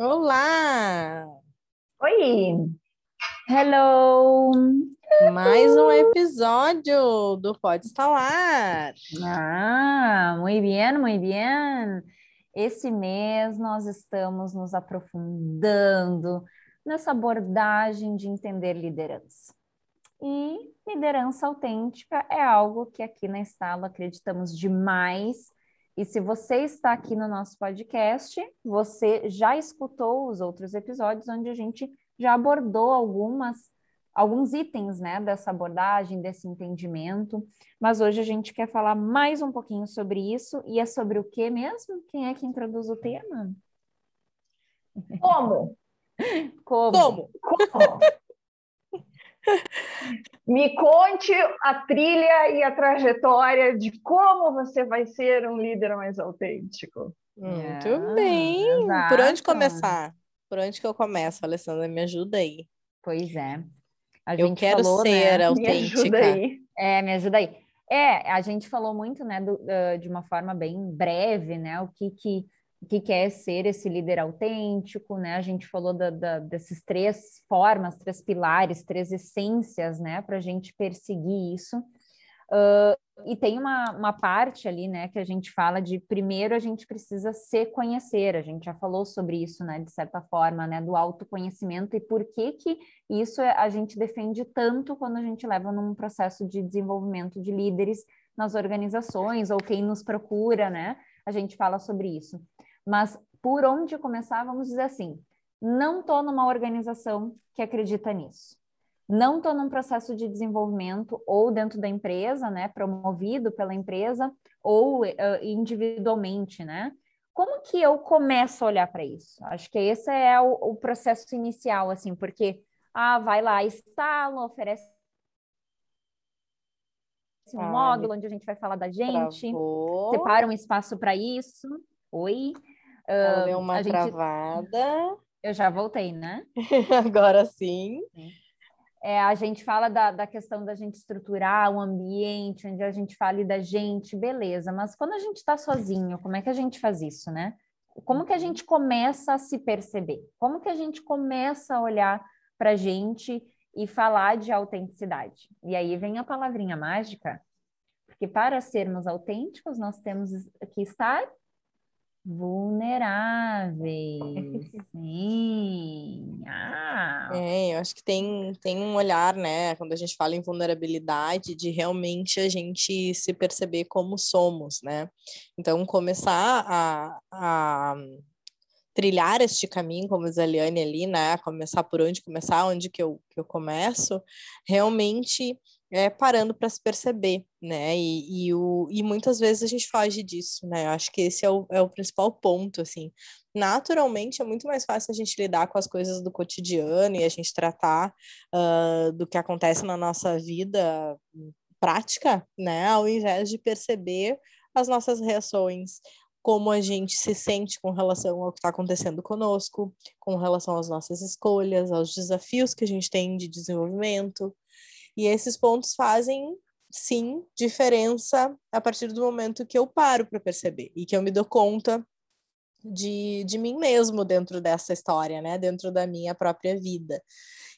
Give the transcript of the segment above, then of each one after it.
Olá! Oi! Hello! Mais um episódio do Pode Estalar. Ah, muito bem, muito bem. Esse mês nós estamos nos aprofundando nessa abordagem de entender liderança. E liderança autêntica é algo que aqui na Estalo acreditamos demais e se você está aqui no nosso podcast, você já escutou os outros episódios onde a gente já abordou algumas alguns itens, né, dessa abordagem, desse entendimento, mas hoje a gente quer falar mais um pouquinho sobre isso e é sobre o que mesmo? Quem é que introduz o tema? Como? Como? Como? Como? Me conte a trilha e a trajetória de como você vai ser um líder mais autêntico. Muito é, bem. Exato. Por onde começar? Por onde que eu começo, Alessandra? Me ajuda aí. Pois é. A eu quero falou, ser né? autêntica. Me ajuda aí. É, me ajuda aí. É, a gente falou muito, né, do, uh, de uma forma bem breve, né, o que que o que quer é ser esse líder autêntico, né? A gente falou da, da, desses três formas, três pilares, três essências, né? Para a gente perseguir isso. Uh, e tem uma, uma parte ali, né, que a gente fala de primeiro a gente precisa se conhecer, a gente já falou sobre isso, né, de certa forma, né, do autoconhecimento e por que que isso é, a gente defende tanto quando a gente leva num processo de desenvolvimento de líderes nas organizações ou quem nos procura, né, a gente fala sobre isso. Mas por onde começar, vamos dizer assim, não estou numa organização que acredita nisso. Não estou num processo de desenvolvimento ou dentro da empresa, né, promovido pela empresa ou uh, individualmente, né? Como que eu começo a olhar para isso? Acho que esse é o, o, processo inicial, assim, porque ah, vai lá, instala, oferece um ah, módulo onde a gente vai falar da gente, travou. separa um espaço para isso. Oi. Ela deu uma gente... travada. Eu já voltei, né? Agora sim. É, a gente fala da, da questão da gente estruturar um ambiente onde a gente fale da gente, beleza, mas quando a gente está sozinho, como é que a gente faz isso, né? Como que a gente começa a se perceber? Como que a gente começa a olhar para a gente e falar de autenticidade? E aí vem a palavrinha mágica, porque para sermos autênticos, nós temos que estar Vulneráveis, sim. Ah. É, eu acho que tem, tem um olhar, né, quando a gente fala em vulnerabilidade, de realmente a gente se perceber como somos, né? Então, começar a, a trilhar este caminho, como diz a Liane ali, né? Começar por onde começar, onde que eu, que eu começo, realmente é, parando para se perceber, né? E, e, o, e muitas vezes a gente foge disso, né? Eu acho que esse é o, é o principal ponto, assim. Naturalmente é muito mais fácil a gente lidar com as coisas do cotidiano e a gente tratar uh, do que acontece na nossa vida prática, né? Ao invés de perceber as nossas reações, como a gente se sente com relação ao que está acontecendo conosco, com relação às nossas escolhas, aos desafios que a gente tem de desenvolvimento. E esses pontos fazem, sim, diferença a partir do momento que eu paro para perceber e que eu me dou conta de, de mim mesmo dentro dessa história, né? Dentro da minha própria vida.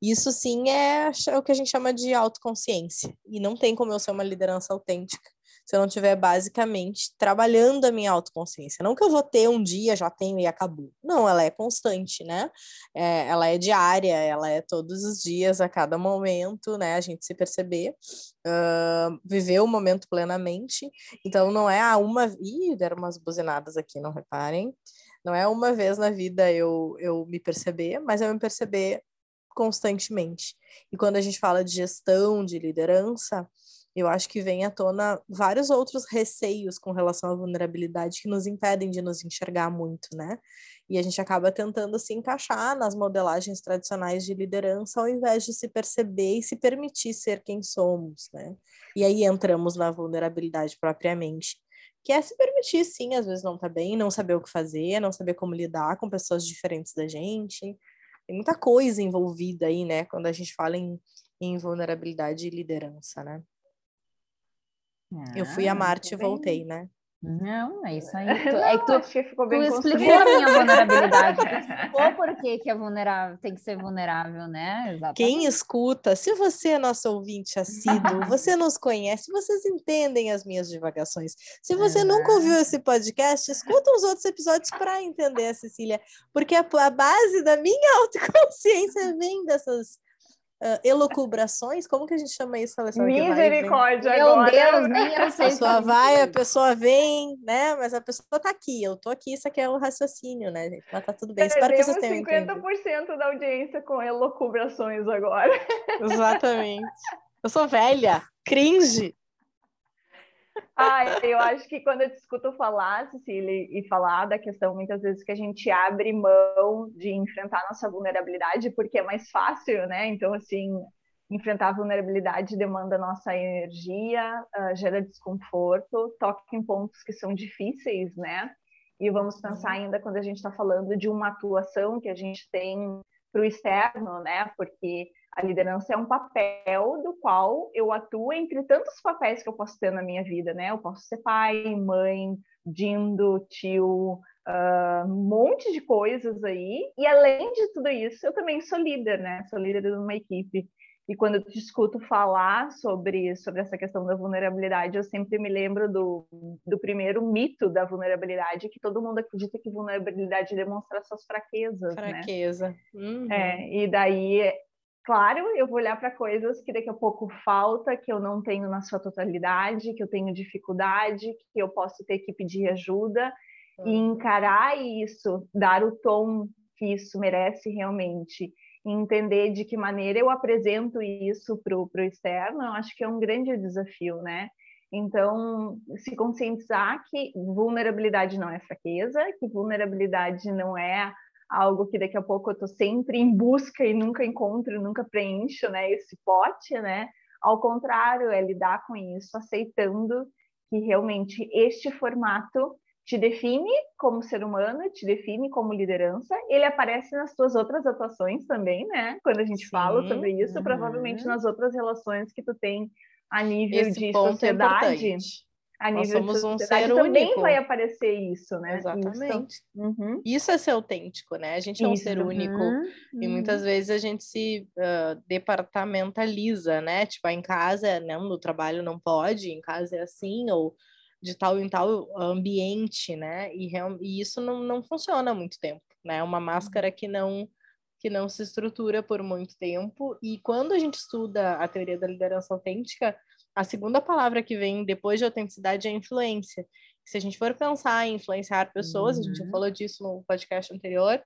Isso sim é, o que a gente chama de autoconsciência. E não tem como eu ser uma liderança autêntica se eu não estiver basicamente trabalhando a minha autoconsciência. Não que eu vou ter um dia, já tenho e acabou. Não, ela é constante, né? É, ela é diária, ela é todos os dias, a cada momento, né? A gente se perceber, uh, viver o momento plenamente. Então, não é a uma. Ih, deram umas buzinadas aqui, não reparem. Não é uma vez na vida eu, eu me perceber, mas eu me perceber constantemente. E quando a gente fala de gestão, de liderança, eu acho que vem à tona vários outros receios com relação à vulnerabilidade que nos impedem de nos enxergar muito, né? E a gente acaba tentando se encaixar nas modelagens tradicionais de liderança ao invés de se perceber e se permitir ser quem somos, né? E aí entramos na vulnerabilidade propriamente, que é se permitir, sim, às vezes não tá bem, não saber o que fazer, não saber como lidar com pessoas diferentes da gente. Tem muita coisa envolvida aí, né, quando a gente fala em, em vulnerabilidade e liderança, né? Ah, eu fui a ah, Marte e voltei, né? Não, é isso aí. Tu, não, é que tu, que ficou bem tu explicou a minha vulnerabilidade. explicou por que, que é vulnerável, tem que ser vulnerável, né? Exatamente. Quem escuta, se você é nosso ouvinte assíduo, você nos conhece, vocês entendem as minhas divagações. Se você uhum. nunca ouviu esse podcast, escuta os outros episódios para entender, Cecília, porque a, a base da minha autoconsciência vem dessas uh, elucubrações, como que a gente chama isso, Alessandra? Misericórdia, Meu agora. Deus, nem eu sei. A pessoa vai, a pessoa vem, né? Mas a pessoa tá aqui, eu tô aqui, isso aqui é o raciocínio, né, gente? Mas tá tudo bem, espero que vocês tenham 50% entendido. da audiência com elucubrações agora. Exatamente. Eu sou velha, cringe. Ah, eu acho que quando eu te escuto falar, Cecília, e falar da questão muitas vezes que a gente abre mão de enfrentar nossa vulnerabilidade porque é mais fácil, né? Então, assim, enfrentar a vulnerabilidade demanda nossa energia, uh, gera desconforto, toca em pontos que são difíceis, né? E vamos pensar ainda quando a gente está falando de uma atuação que a gente tem para o externo, né? Porque a liderança é um papel do qual eu atuo entre tantos papéis que eu posso ter na minha vida, né? Eu posso ser pai, mãe, dindo, tio, uh, um monte de coisas aí. E além de tudo isso, eu também sou líder, né? Sou líder de uma equipe. E quando eu te escuto falar sobre, sobre essa questão da vulnerabilidade, eu sempre me lembro do, do primeiro mito da vulnerabilidade, que todo mundo acredita que vulnerabilidade demonstra suas fraquezas, né? Fraqueza. Né? Uhum. É, e daí Claro, eu vou olhar para coisas que daqui a pouco falta, que eu não tenho na sua totalidade, que eu tenho dificuldade, que eu posso ter que pedir ajuda e uhum. encarar isso, dar o tom que isso merece realmente, entender de que maneira eu apresento isso para o externo, eu acho que é um grande desafio, né? Então, se conscientizar que vulnerabilidade não é fraqueza, que vulnerabilidade não é algo que daqui a pouco eu estou sempre em busca e nunca encontro, nunca preencho, né, esse pote, né? Ao contrário, é lidar com isso, aceitando que realmente este formato te define como ser humano, te define como liderança. Ele aparece nas tuas outras atuações também, né? Quando a gente Sim, fala sobre isso, uhum. provavelmente nas outras relações que tu tem a nível Esse de é sociedade. É a Nós somos um ser também único. vai aparecer isso, né? Exatamente. Isso. Uhum. isso é ser autêntico, né? A gente é um ser único uhum. e muitas vezes a gente se uh, departamentaliza, né? Tipo, em casa, não, né? no trabalho não pode, em casa é assim, ou de tal em tal ambiente, né? E, e isso não, não funciona há muito tempo, né? É uma máscara que não que não se estrutura por muito tempo e quando a gente estuda a teoria da liderança autêntica, a segunda palavra que vem depois de autenticidade é influência. Se a gente for pensar em influenciar pessoas, uhum. a gente já uhum. falou disso no podcast anterior,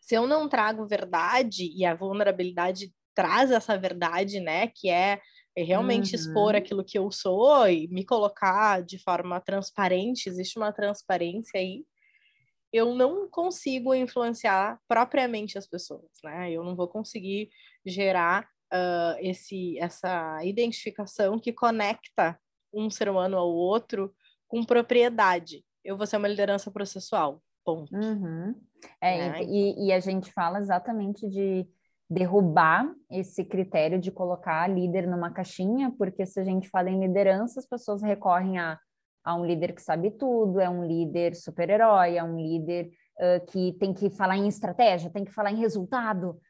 se eu não trago verdade e a vulnerabilidade traz essa verdade, né, que é realmente uhum. expor aquilo que eu sou e me colocar de forma transparente, existe uma transparência aí, eu não consigo influenciar propriamente as pessoas, né? Eu não vou conseguir gerar uh, esse, essa identificação que conecta um ser humano ao outro com propriedade. Eu vou ser uma liderança processual, ponto. Uhum. É, né? e, e a gente fala exatamente de derrubar esse critério de colocar líder numa caixinha, porque se a gente fala em liderança, as pessoas recorrem a, a um líder que sabe tudo, é um líder super-herói, é um líder uh, que tem que falar em estratégia, tem que falar em resultado,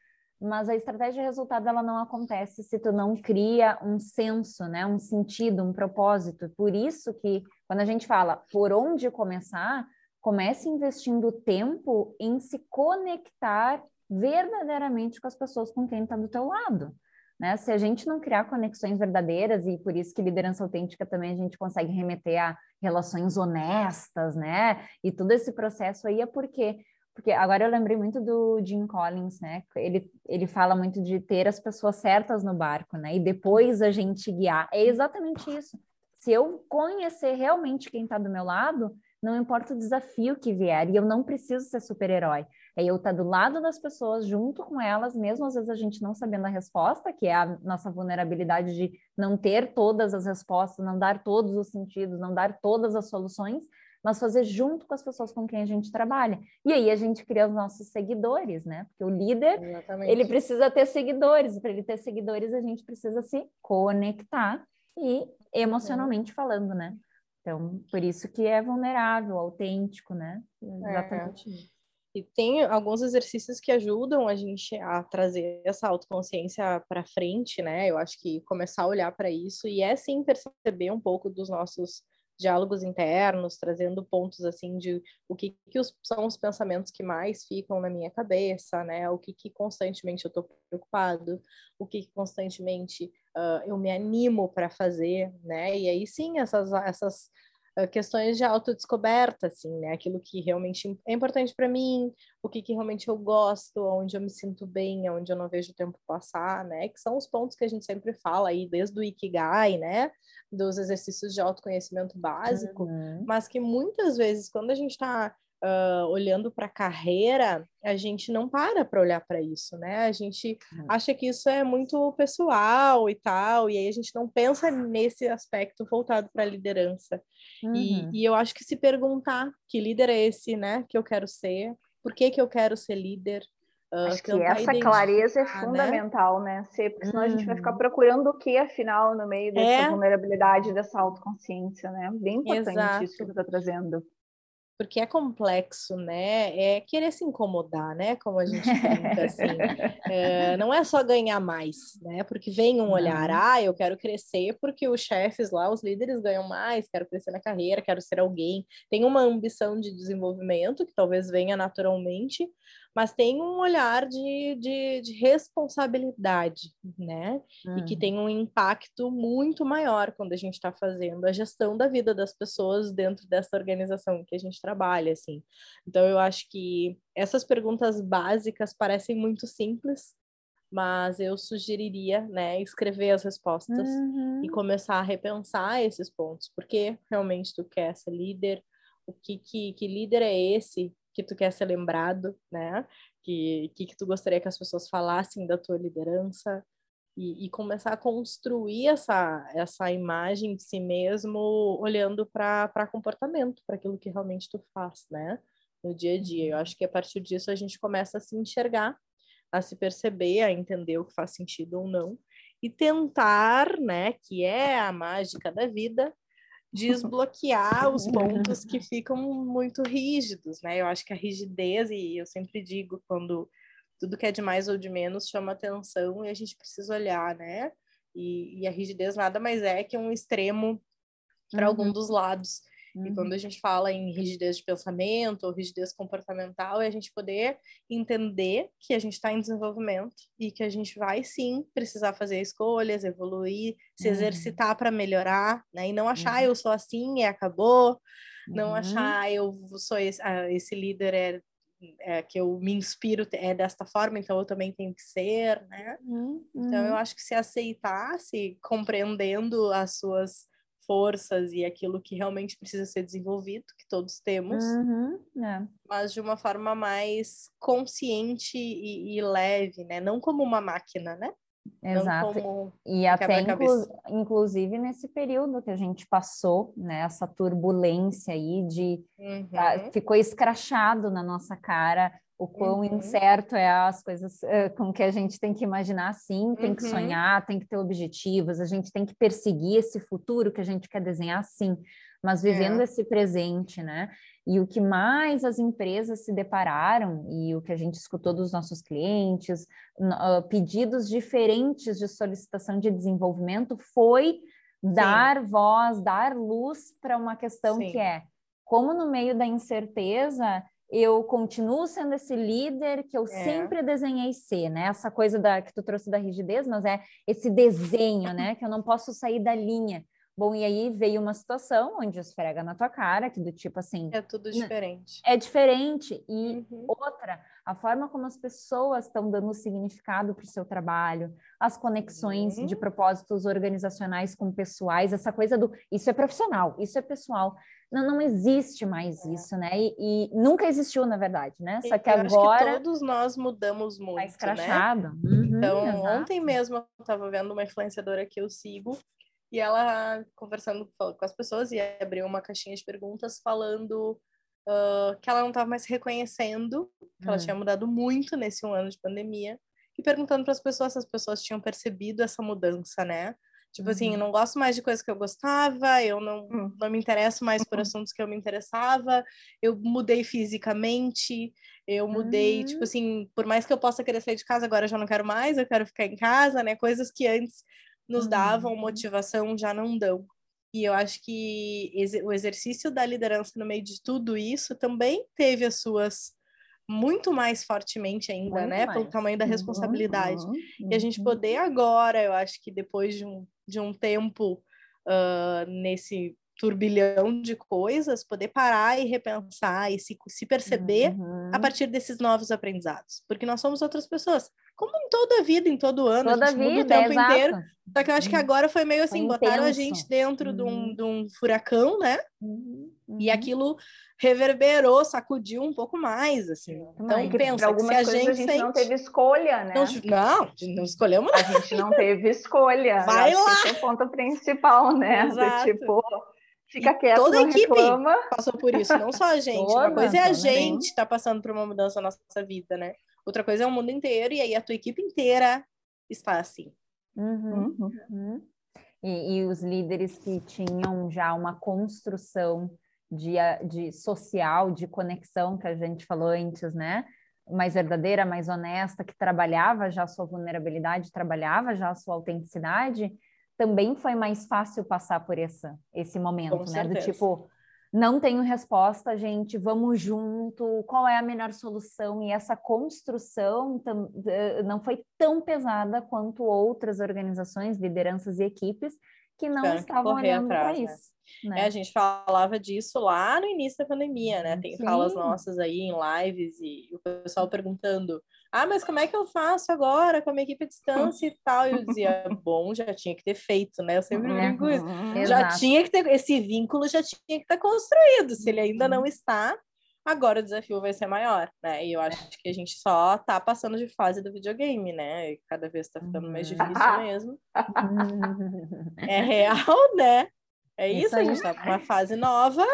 mas a estratégia de resultado ela não acontece se tu não cria um senso, né, um sentido, um propósito. Por isso que quando a gente fala por onde começar, comece investindo tempo em se conectar verdadeiramente com as pessoas com quem está do teu lado. Né? Se a gente não criar conexões verdadeiras, e por isso que liderança autêntica também a gente consegue remeter a relações honestas, né? E todo esse processo aí é porque porque agora eu lembrei muito do Jim Collins, né? Ele, ele fala muito de ter as pessoas certas no barco, né? E depois a gente guiar. É exatamente isso. Se eu conhecer realmente quem está do meu lado, não importa o desafio que vier, e eu não preciso ser super-herói. É eu estar do lado das pessoas, junto com elas, mesmo às vezes a gente não sabendo a resposta, que é a nossa vulnerabilidade de não ter todas as respostas, não dar todos os sentidos, não dar todas as soluções, mas fazer junto com as pessoas com quem a gente trabalha. E aí a gente cria os nossos seguidores, né? Porque o líder, Exatamente. ele precisa ter seguidores, para ele ter seguidores a gente precisa se conectar e emocionalmente é. falando, né? Então, por isso que é vulnerável, autêntico, né? Exatamente. É. E tem alguns exercícios que ajudam a gente a trazer essa autoconsciência para frente, né? Eu acho que começar a olhar para isso e é sim perceber um pouco dos nossos diálogos internos, trazendo pontos assim de o que, que os, são os pensamentos que mais ficam na minha cabeça, né? O que, que constantemente eu estou preocupado, o que, que constantemente uh, eu me animo para fazer, né? E aí sim, essas, essas questões de autodescoberta, assim, né? Aquilo que realmente é importante para mim, o que, que realmente eu gosto, onde eu me sinto bem, onde eu não vejo o tempo passar, né? Que são os pontos que a gente sempre fala aí, desde o Ikigai, né? Dos exercícios de autoconhecimento básico, uhum. mas que muitas vezes, quando a gente está uh, olhando para a carreira, a gente não para para olhar para isso, né? A gente uhum. acha que isso é muito pessoal e tal, e aí a gente não pensa nesse aspecto voltado para a liderança. Uhum. E, e eu acho que se perguntar que líder é esse, né, que eu quero ser, por que, que eu quero ser líder, Uh, Acho que essa clareza é né? fundamental, né? né? Ser, porque senão uhum. a gente vai ficar uhum. procurando o que, afinal, no meio dessa é. vulnerabilidade, dessa autoconsciência, né? Bem importante Exato. isso que você está trazendo porque é complexo, né? É querer se incomodar, né? Como a gente brinca, assim. É, não é só ganhar mais, né? Porque vem um olhar, ah, eu quero crescer porque os chefes lá, os líderes ganham mais, quero crescer na carreira, quero ser alguém. Tem uma ambição de desenvolvimento que talvez venha naturalmente, mas tem um olhar de, de, de responsabilidade, né? Uhum. E que tem um impacto muito maior quando a gente está fazendo a gestão da vida das pessoas dentro dessa organização que a gente trabalha, assim. Então, eu acho que essas perguntas básicas parecem muito simples, mas eu sugeriria, né, escrever as respostas uhum. e começar a repensar esses pontos, porque realmente tu quer ser líder, o que, que, que líder é esse que tu quer ser lembrado, né? Que, que, que tu gostaria que as pessoas falassem da tua liderança e, e começar a construir essa, essa imagem de si mesmo olhando para comportamento, para aquilo que realmente tu faz, né? No dia a dia. Eu acho que a partir disso a gente começa a se enxergar, a se perceber, a entender o que faz sentido ou não e tentar, né, que é a mágica da vida, desbloquear os pontos que ficam muito rígidos, né? Eu acho que a rigidez, e eu sempre digo, quando tudo que é de mais ou de menos chama atenção e a gente precisa olhar, né? E, e a rigidez nada mais é que um extremo para uhum. algum dos lados. Uhum. E quando a gente fala em rigidez de pensamento ou rigidez comportamental, é a gente poder entender que a gente está em desenvolvimento e que a gente vai sim precisar fazer escolhas, evoluir, se uhum. exercitar para melhorar, né? E não achar uhum. eu sou assim e acabou, não achar uhum. eu sou esse, ah, esse líder é é, que eu me inspiro é desta forma, então eu também tenho que ser, né? Uhum, então eu uhum. acho que se aceitasse, compreendendo as suas forças e aquilo que realmente precisa ser desenvolvido, que todos temos, uhum, é. mas de uma forma mais consciente e, e, leve, né? Não como uma máquina, né? Exato. E até inclu inclusive nesse período que a gente passou, né, essa turbulência aí de uhum. ficou escrachado na nossa cara o quão uhum. incerto é as coisas uh, com que a gente tem que imaginar sim, tem uhum. que sonhar, tem que ter objetivos, a gente tem que perseguir esse futuro que a gente quer desenhar sim, mas vivendo é. esse presente, né? E o que mais as empresas se depararam, e o que a gente escutou dos nossos clientes, uh, pedidos diferentes de solicitação de desenvolvimento, foi dar sim. voz, dar luz para uma questão sim. que é como no meio da incerteza eu continuo sendo esse líder que eu é. sempre desenhei ser, né? Essa coisa da que tu trouxe da rigidez, mas é esse desenho, né? Que eu não posso sair da linha. Bom, e aí veio uma situação onde esfrega na tua cara, que do tipo assim. É tudo diferente. É diferente. E uhum. outra, a forma como as pessoas estão dando significado para o seu trabalho, as conexões uhum. de propósitos organizacionais com pessoais, essa coisa do isso é profissional, isso é pessoal. Não, não existe mais é. isso, né? E, e, nunca existiu, na verdade, né? Só que agora. Que todos nós mudamos muito. Mais crachado. Né? Uhum, então, exato. ontem mesmo eu estava vendo uma influenciadora que eu sigo e ela, conversando com as pessoas, e abriu uma caixinha de perguntas falando uh, que ela não estava mais reconhecendo, que ela hum. tinha mudado muito nesse um ano de pandemia, e perguntando para as pessoas se as pessoas tinham percebido essa mudança, né? Tipo assim, eu uhum. não gosto mais de coisas que eu gostava, eu não, hum. não me interesso mais por uhum. assuntos que eu me interessava, eu mudei fisicamente, eu mudei, tipo assim, por mais que eu possa querer sair de casa, agora eu já não quero mais, eu quero ficar em casa, né? Coisas que antes nos davam uhum. motivação já não dão. E eu acho que o exercício da liderança no meio de tudo isso também teve as suas muito mais fortemente ainda, muito né? Mais. Pelo tamanho da responsabilidade. Uhum, uhum. E a gente poder agora, eu acho que depois de um, de um tempo uh, nesse turbilhão de coisas, poder parar e repensar e se, se perceber uhum. a partir desses novos aprendizados. Porque nós somos outras pessoas. Como em toda a vida, em todo ano, toda a gente vida, muda o tempo é, inteiro. Só que eu acho que uhum. agora foi meio assim, foi botaram a gente dentro uhum. de, um, uhum. de um furacão, né? Uhum. E aquilo reverberou, sacudiu um pouco mais, assim. Então, então pensa que se a gente, a gente sente... não teve escolha, né? Não, não, não escolhemos A gente não teve escolha. Vai lá! Esse é o ponto principal, né? Exato. Do, tipo fica quieto, Toda a equipe reclama. passou por isso, não só a gente. Toda, uma coisa é a gente estar tá passando por uma mudança na nossa vida, né? Outra coisa é o mundo inteiro, e aí a tua equipe inteira está assim. Uhum, uhum. uhum. E, e, os líderes que tinham já uma construção de, de social, de conexão, que a gente falou antes, né? Mais verdadeira, mais honesta, que trabalhava já a sua vulnerabilidade, trabalhava já a sua autenticidade, também foi mais fácil passar por essa, esse momento, Com né? Certeza. Do tipo, não tenho resposta, gente, vamos junto, qual é a melhor solução? E essa construção não foi tão pesada quanto outras organizações, lideranças e equipes que não estavam olhando para né? isso. Né? É, a gente falava disso lá no início da pandemia, né? Tem Sim. falas nossas aí em lives e o pessoal perguntando: ah, mas como é que eu faço agora com a minha equipe à distância e tal? E eu dizia: bom, já tinha que ter feito, né? Eu sempre uhum, digo isso. Já exato. tinha que ter, esse vínculo já tinha que estar construído. Se ele ainda não está, agora o desafio vai ser maior, né? E eu acho que a gente só tá passando de fase do videogame, né? E cada vez tá ficando mais difícil mesmo. é real, né? É isso, isso a gente tá numa fase nova,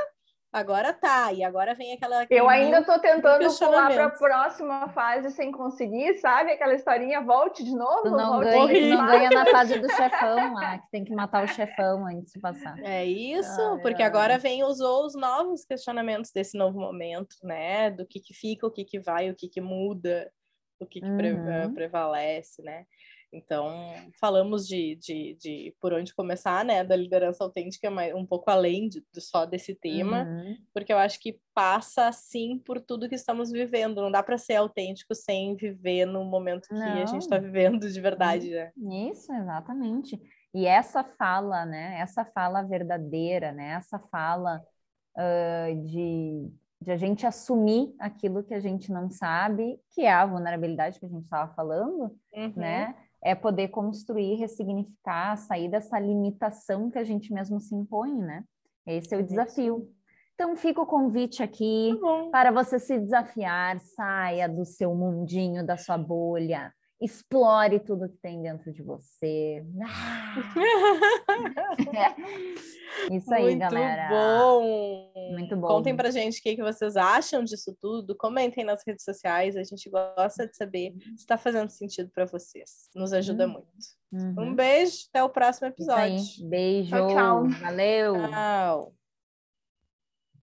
agora tá, e agora vem aquela. Eu ainda tô tentando pular para a próxima fase sem conseguir, sabe? Aquela historinha, volte de novo. Tu não, ganha, não ganha na fase do chefão lá, que tem que matar o chefão antes de passar. É isso, ai, porque ai. agora vem os, os novos questionamentos desse novo momento, né? Do que, que fica, o que, que vai, o que, que muda, o que, que uhum. prevalece, né? Então, falamos de, de, de, por onde começar, né, da liderança autêntica, mas um pouco além de, de só desse tema, uhum. porque eu acho que passa, sim, por tudo que estamos vivendo. Não dá para ser autêntico sem viver no momento que Não. a gente está vivendo de verdade, né? Isso, exatamente. E essa fala, né, essa fala verdadeira, né, essa fala uh, de, de a gente assumir aquilo que a gente não sabe, que é a vulnerabilidade que a gente estava falando, uhum. né? É poder construir, ressignificar, sair dessa limitação que a gente mesmo se impõe, né? Esse é o desafio. Então fica o convite aqui tá para você se desafiar, saia do seu mundinho, da sua bolha, explore tudo que tem dentro de você. Ah! Isso aí, Muito galera. Bom. Muito bom. Contem pra gente o que, que vocês acham disso tudo. Comentem nas redes sociais. A gente gosta de saber se está fazendo sentido para vocês. Nos ajuda uhum. muito. Uhum. Um beijo, até o próximo episódio. Beijo. Tchau, tchau. Valeu. Tchau.